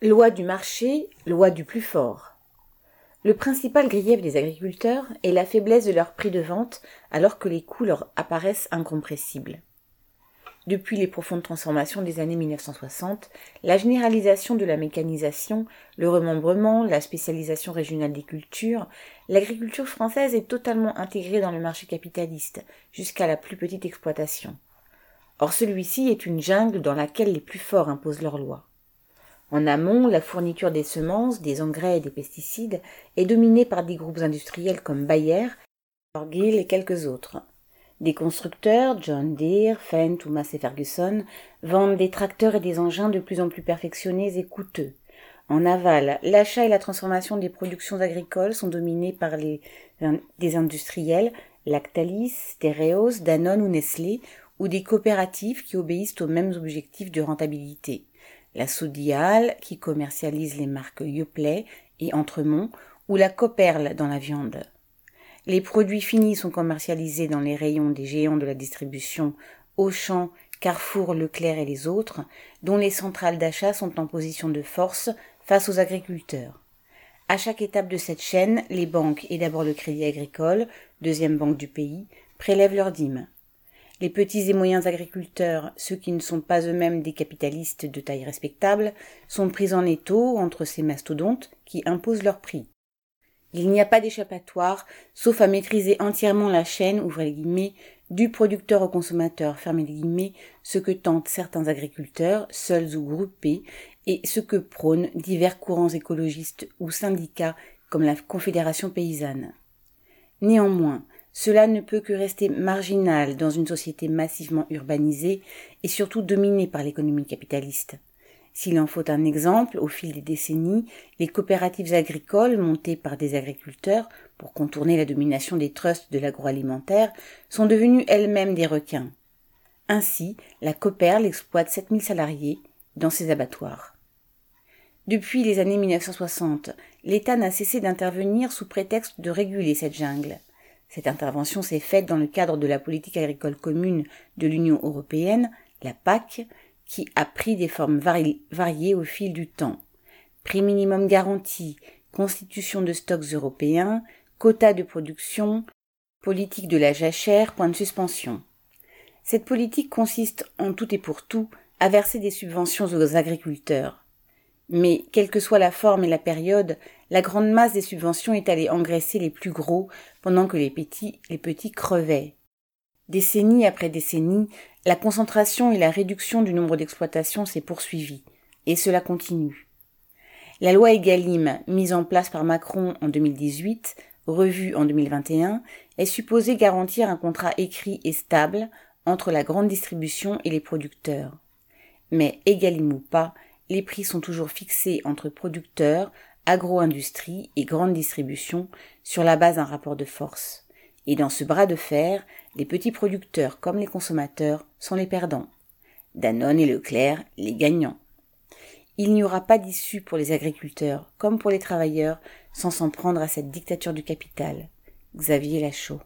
Loi du marché, loi du plus fort. Le principal grief des agriculteurs est la faiblesse de leur prix de vente alors que les coûts leur apparaissent incompressibles. Depuis les profondes transformations des années 1960, la généralisation de la mécanisation, le remembrement, la spécialisation régionale des cultures, l'agriculture française est totalement intégrée dans le marché capitaliste, jusqu'à la plus petite exploitation. Or celui-ci est une jungle dans laquelle les plus forts imposent leurs lois. En amont, la fourniture des semences, des engrais et des pesticides est dominée par des groupes industriels comme Bayer, Cargill et quelques autres. Des constructeurs, John Deere, Fendt ou Massey Ferguson, vendent des tracteurs et des engins de plus en plus perfectionnés et coûteux. En aval, l'achat et la transformation des productions agricoles sont dominés par les, des industriels, Lactalis, Tereos, Danone ou Nestlé, ou des coopératives qui obéissent aux mêmes objectifs de rentabilité la Sodial qui commercialise les marques Yoplait et Entremont ou la Coperle dans la viande. Les produits finis sont commercialisés dans les rayons des géants de la distribution Auchan, Carrefour, Leclerc et les autres, dont les centrales d'achat sont en position de force face aux agriculteurs. À chaque étape de cette chaîne, les banques et d'abord le Crédit Agricole, deuxième banque du pays, prélèvent leurs dîmes. Les petits et moyens agriculteurs, ceux qui ne sont pas eux-mêmes des capitalistes de taille respectable, sont pris en étau entre ces mastodontes qui imposent leurs prix. Il n'y a pas d'échappatoire, sauf à maîtriser entièrement la chaîne, ouvrez les guillemets, du producteur au consommateur, fermez les guillemets, ce que tentent certains agriculteurs, seuls ou groupés, et ce que prônent divers courants écologistes ou syndicats comme la Confédération paysanne. Néanmoins, cela ne peut que rester marginal dans une société massivement urbanisée et surtout dominée par l'économie capitaliste. S'il en faut un exemple, au fil des décennies, les coopératives agricoles montées par des agriculteurs pour contourner la domination des trusts de l'agroalimentaire sont devenues elles-mêmes des requins. Ainsi, la Cooperl exploite 7000 salariés dans ses abattoirs. Depuis les années 1960, l'État n'a cessé d'intervenir sous prétexte de réguler cette jungle. Cette intervention s'est faite dans le cadre de la politique agricole commune de l'Union européenne, la PAC, qui a pris des formes variées au fil du temps. Prix minimum garanti, constitution de stocks européens, quotas de production, politique de la jachère, point de suspension. Cette politique consiste en tout et pour tout à verser des subventions aux agriculteurs. Mais, quelle que soit la forme et la période, la grande masse des subventions est allée engraisser les plus gros pendant que les petits, les petits crevaient. Décennie après décennie, la concentration et la réduction du nombre d'exploitations s'est poursuivie, et cela continue. La loi Egalim, mise en place par Macron en 2018, revue en 2021, est supposée garantir un contrat écrit et stable entre la grande distribution et les producteurs. Mais Egalim ou pas, les prix sont toujours fixés entre producteurs, agro-industrie et grande distribution sur la base d'un rapport de force. Et dans ce bras de fer, les petits producteurs comme les consommateurs sont les perdants. Danone et Leclerc les gagnants. Il n'y aura pas d'issue pour les agriculteurs comme pour les travailleurs sans s'en prendre à cette dictature du capital. Xavier Lachaud.